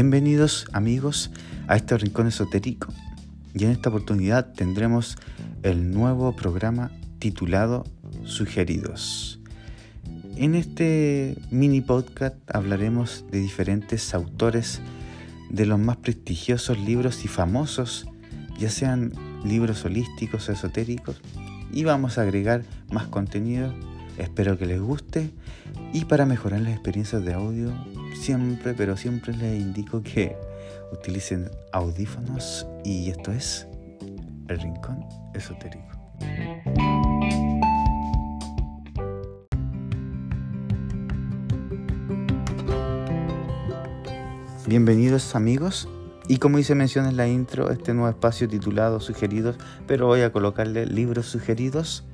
Bienvenidos amigos a este rincón esotérico y en esta oportunidad tendremos el nuevo programa titulado Sugeridos. En este mini podcast hablaremos de diferentes autores de los más prestigiosos libros y famosos, ya sean libros holísticos o esotéricos, y vamos a agregar más contenido. Espero que les guste y para mejorar las experiencias de audio, siempre, pero siempre les indico que utilicen audífonos y esto es el rincón esotérico. Bienvenidos amigos y como hice mención en la intro, este nuevo espacio titulado Sugeridos, pero voy a colocarle libros sugeridos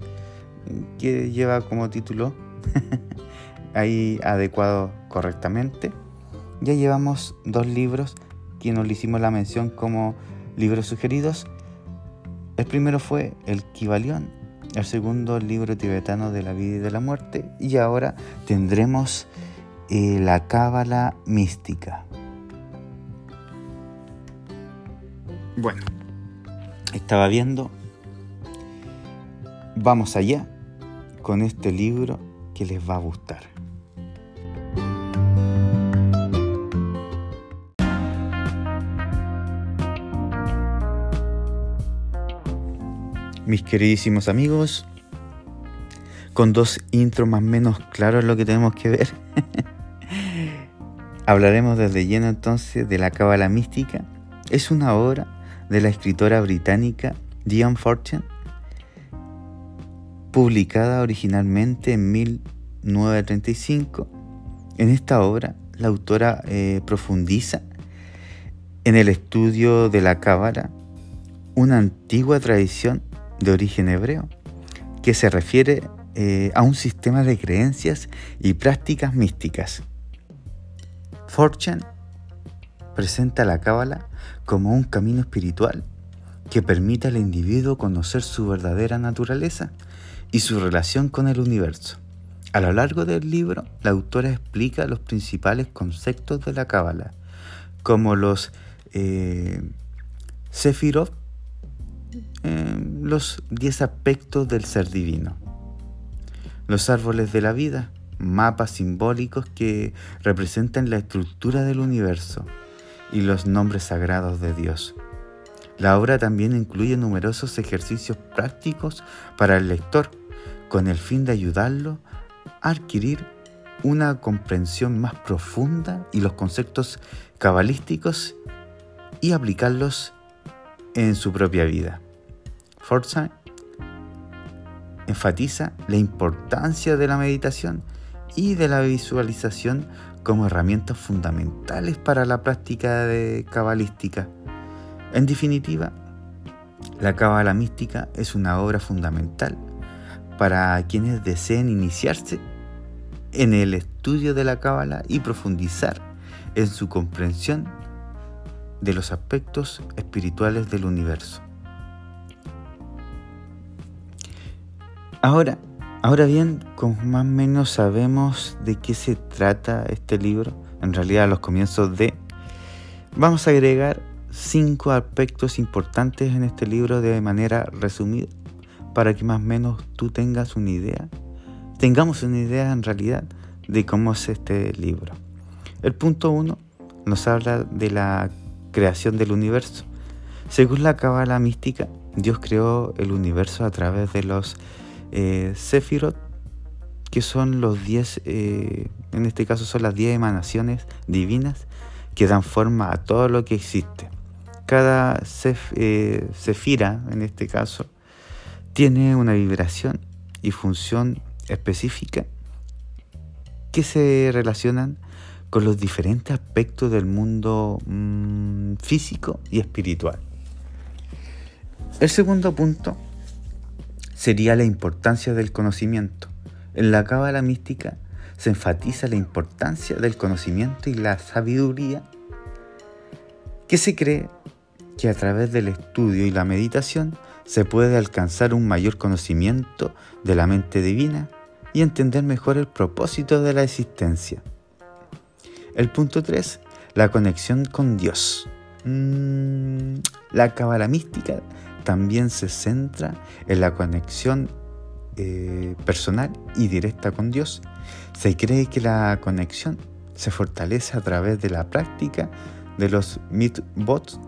que lleva como título ahí adecuado correctamente. Ya llevamos dos libros que nos le hicimos la mención como libros sugeridos. El primero fue El Kibalión, el segundo libro tibetano de la vida y de la muerte y ahora tendremos eh, la Cábala mística. Bueno, estaba viendo. Vamos allá con este libro que les va a gustar. Mis queridísimos amigos, con dos intros más o menos claros lo que tenemos que ver. Hablaremos desde lleno entonces de la Cábala Mística. Es una obra de la escritora británica Diane Fortune, publicada originalmente en 1935. En esta obra, la autora eh, profundiza en el estudio de la Cábala, una antigua tradición de origen hebreo que se refiere eh, a un sistema de creencias y prácticas místicas. Fortune presenta la Cábala como un camino espiritual que permite al individuo conocer su verdadera naturaleza y su relación con el universo. A lo largo del libro, la autora explica los principales conceptos de la Cábala, como los eh, los 10 aspectos del ser divino, los árboles de la vida, mapas simbólicos que representan la estructura del universo, y los nombres sagrados de Dios. La obra también incluye numerosos ejercicios prácticos para el lector, con el fin de ayudarlo a adquirir una comprensión más profunda y los conceptos cabalísticos y aplicarlos en su propia vida. Forsyth enfatiza la importancia de la meditación y de la visualización como herramientas fundamentales para la práctica de cabalística. En definitiva, la cábala mística es una obra fundamental para quienes deseen iniciarse en el estudio de la cábala y profundizar en su comprensión de los aspectos espirituales del universo. Ahora, Ahora bien, como más o menos sabemos de qué se trata este libro, en realidad a los comienzos de, vamos a agregar cinco aspectos importantes en este libro de manera resumida, para que más o menos tú tengas una idea, tengamos una idea en realidad de cómo es este libro. El punto uno nos habla de la creación del universo. Según la cábala mística, Dios creó el universo a través de los eh, Sefirot, que son los 10, eh, en este caso son las 10 emanaciones divinas que dan forma a todo lo que existe. Cada eh, Sefira, en este caso, tiene una vibración y función específica que se relacionan con los diferentes aspectos del mundo mm, físico y espiritual. El segundo punto sería la importancia del conocimiento. En la cábala mística se enfatiza la importancia del conocimiento y la sabiduría que se cree que a través del estudio y la meditación se puede alcanzar un mayor conocimiento de la mente divina y entender mejor el propósito de la existencia. El punto 3. La conexión con Dios. Mm, la cábala mística también se centra en la conexión eh, personal y directa con Dios. Se cree que la conexión se fortalece a través de la práctica de los mitbots,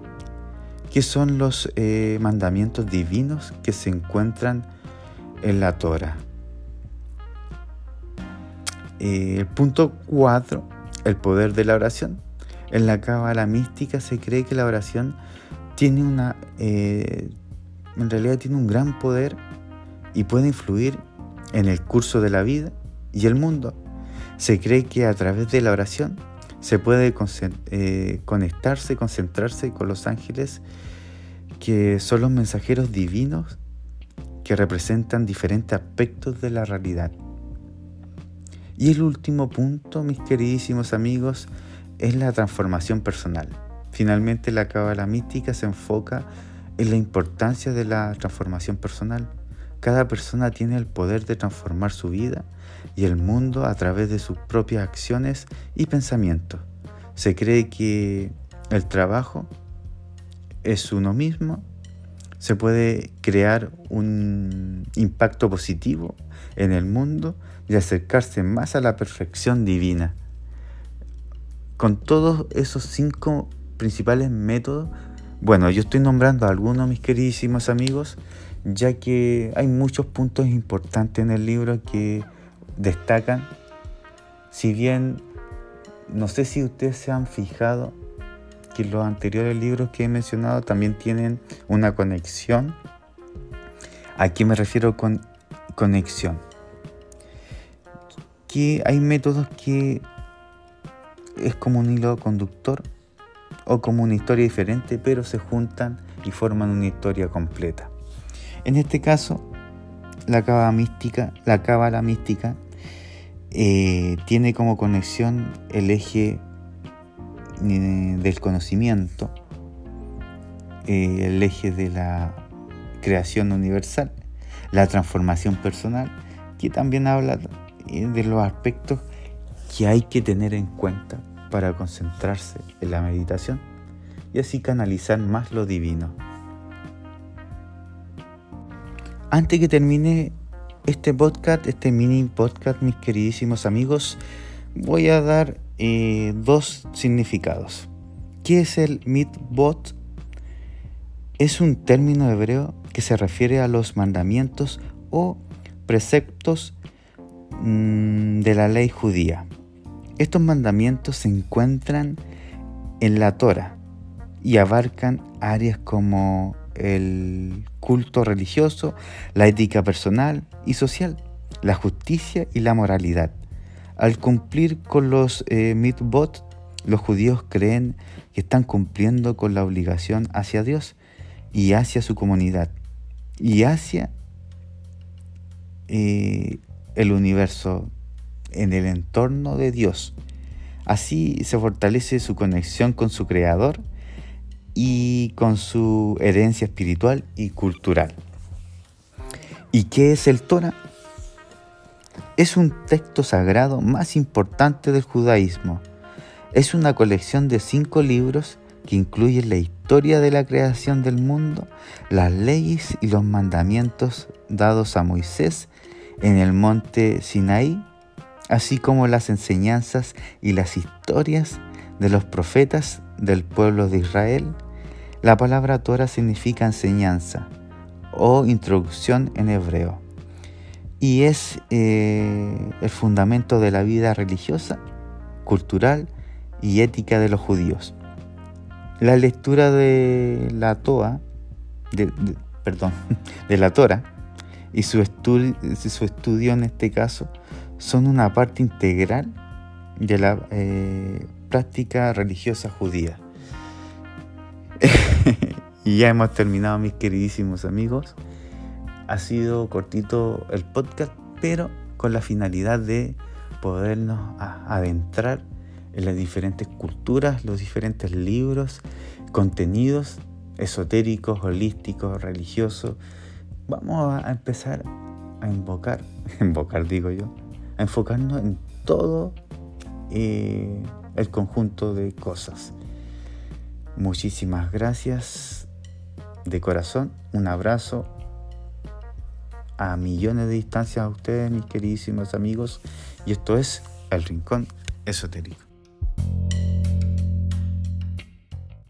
que son los eh, mandamientos divinos que se encuentran en la Torah. Eh, el punto 4, el poder de la oración. En la cábala mística se cree que la oración tiene una, en realidad tiene un gran poder y puede influir en el curso de la vida y el mundo. Se cree que a través de la oración se puede eh, conectarse, concentrarse con los ángeles que son los mensajeros divinos que representan diferentes aspectos de la realidad. Y el último punto, mis queridísimos amigos, es la transformación personal. Finalmente la cábala mística se enfoca en la importancia de la transformación personal. Cada persona tiene el poder de transformar su vida y el mundo a través de sus propias acciones y pensamientos. Se cree que el trabajo es uno mismo, se puede crear un impacto positivo en el mundo y acercarse más a la perfección divina. Con todos esos cinco principales métodos, bueno, yo estoy nombrando a algunos, mis queridísimos amigos, ya que hay muchos puntos importantes en el libro que destacan. Si bien no sé si ustedes se han fijado que los anteriores libros que he mencionado también tienen una conexión. ¿A qué me refiero con conexión? Que hay métodos que es como un hilo conductor o como una historia diferente, pero se juntan y forman una historia completa. En este caso, la cábala mística, la cábala mística eh, tiene como conexión el eje eh, del conocimiento, eh, el eje de la creación universal, la transformación personal, que también habla de los aspectos que hay que tener en cuenta para concentrarse en la meditación y así canalizar más lo divino. Antes que termine este podcast, este mini podcast, mis queridísimos amigos, voy a dar eh, dos significados. ¿Qué es el mitbot? Es un término hebreo que se refiere a los mandamientos o preceptos mm, de la ley judía. Estos mandamientos se encuentran en la Torah y abarcan áreas como el culto religioso, la ética personal y social, la justicia y la moralidad. Al cumplir con los eh, mitbot, los judíos creen que están cumpliendo con la obligación hacia Dios y hacia su comunidad y hacia eh, el universo en el entorno de Dios. Así se fortalece su conexión con su Creador y con su herencia espiritual y cultural. ¿Y qué es el Torah? Es un texto sagrado más importante del judaísmo. Es una colección de cinco libros que incluyen la historia de la creación del mundo, las leyes y los mandamientos dados a Moisés en el monte Sinaí, así como las enseñanzas y las historias de los profetas del pueblo de Israel la palabra Torah significa enseñanza o introducción en hebreo y es eh, el fundamento de la vida religiosa, cultural y ética de los judíos. La lectura de la Toa, perdón, de la Torah y su, su, estudio en este caso son una parte integral de la eh, práctica religiosa judía. y ya hemos terminado, mis queridísimos amigos. Ha sido cortito el podcast, pero con la finalidad de podernos adentrar en las diferentes culturas, los diferentes libros, contenidos esotéricos, holísticos, religiosos. Vamos a empezar a invocar, invocar digo yo, a enfocarnos en todo eh, el conjunto de cosas. Muchísimas gracias de corazón, un abrazo a millones de distancias a ustedes, mis queridísimos amigos, y esto es El Rincón Esotérico.